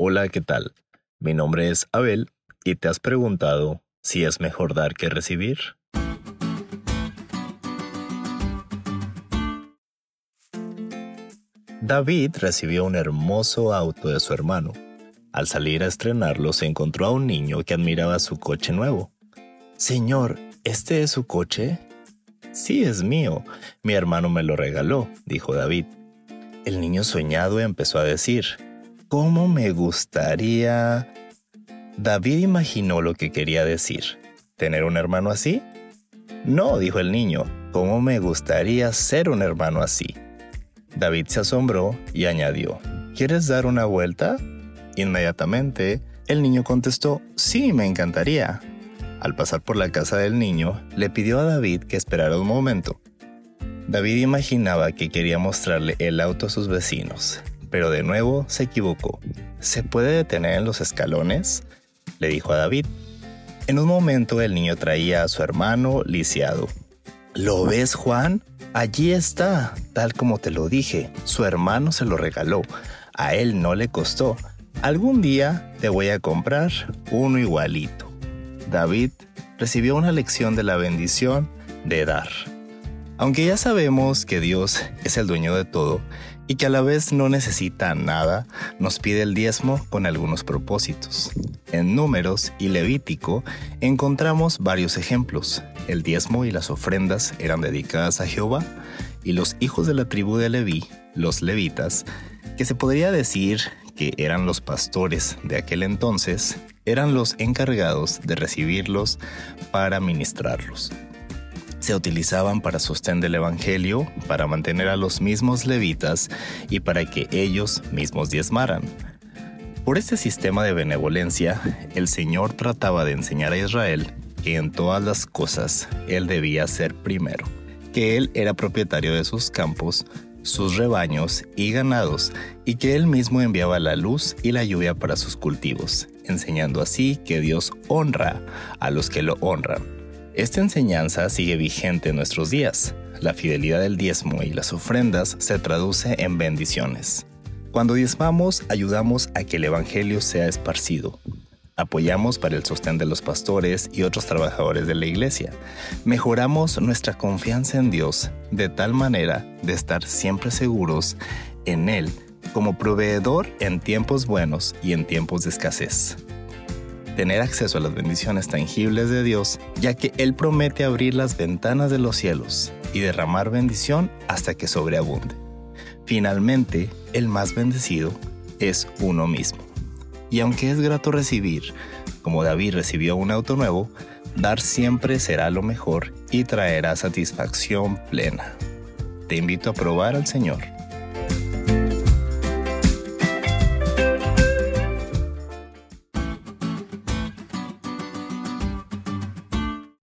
Hola, ¿qué tal? Mi nombre es Abel y te has preguntado si es mejor dar que recibir. David recibió un hermoso auto de su hermano. Al salir a estrenarlo se encontró a un niño que admiraba su coche nuevo. Señor, ¿este es su coche? Sí, es mío. Mi hermano me lo regaló, dijo David. El niño soñado empezó a decir, ¿Cómo me gustaría... David imaginó lo que quería decir. ¿Tener un hermano así? No, dijo el niño, ¿cómo me gustaría ser un hermano así? David se asombró y añadió, ¿quieres dar una vuelta? Inmediatamente, el niño contestó, sí, me encantaría. Al pasar por la casa del niño, le pidió a David que esperara un momento. David imaginaba que quería mostrarle el auto a sus vecinos, pero de nuevo se equivocó. ¿Se puede detener en los escalones? le dijo a David. En un momento el niño traía a su hermano lisiado. ¿Lo ves, Juan? Allí está, tal como te lo dije. Su hermano se lo regaló. A él no le costó. Algún día te voy a comprar uno igualito. David recibió una lección de la bendición de dar. Aunque ya sabemos que Dios es el dueño de todo y que a la vez no necesita nada, nos pide el diezmo con algunos propósitos. En Números y Levítico encontramos varios ejemplos. El diezmo y las ofrendas eran dedicadas a Jehová y los hijos de la tribu de Leví, los levitas, que se podría decir que eran los pastores de aquel entonces, eran los encargados de recibirlos para ministrarlos se utilizaban para sostén del Evangelio, para mantener a los mismos levitas y para que ellos mismos diezmaran. Por este sistema de benevolencia, el Señor trataba de enseñar a Israel que en todas las cosas Él debía ser primero, que Él era propietario de sus campos, sus rebaños y ganados, y que Él mismo enviaba la luz y la lluvia para sus cultivos, enseñando así que Dios honra a los que lo honran esta enseñanza sigue vigente en nuestros días. La fidelidad del diezmo y las ofrendas se traduce en bendiciones. Cuando diezmamos, ayudamos a que el Evangelio sea esparcido. Apoyamos para el sostén de los pastores y otros trabajadores de la iglesia. Mejoramos nuestra confianza en Dios de tal manera de estar siempre seguros en Él como proveedor en tiempos buenos y en tiempos de escasez tener acceso a las bendiciones tangibles de Dios, ya que Él promete abrir las ventanas de los cielos y derramar bendición hasta que sobreabunde. Finalmente, el más bendecido es uno mismo. Y aunque es grato recibir, como David recibió un auto nuevo, dar siempre será lo mejor y traerá satisfacción plena. Te invito a probar al Señor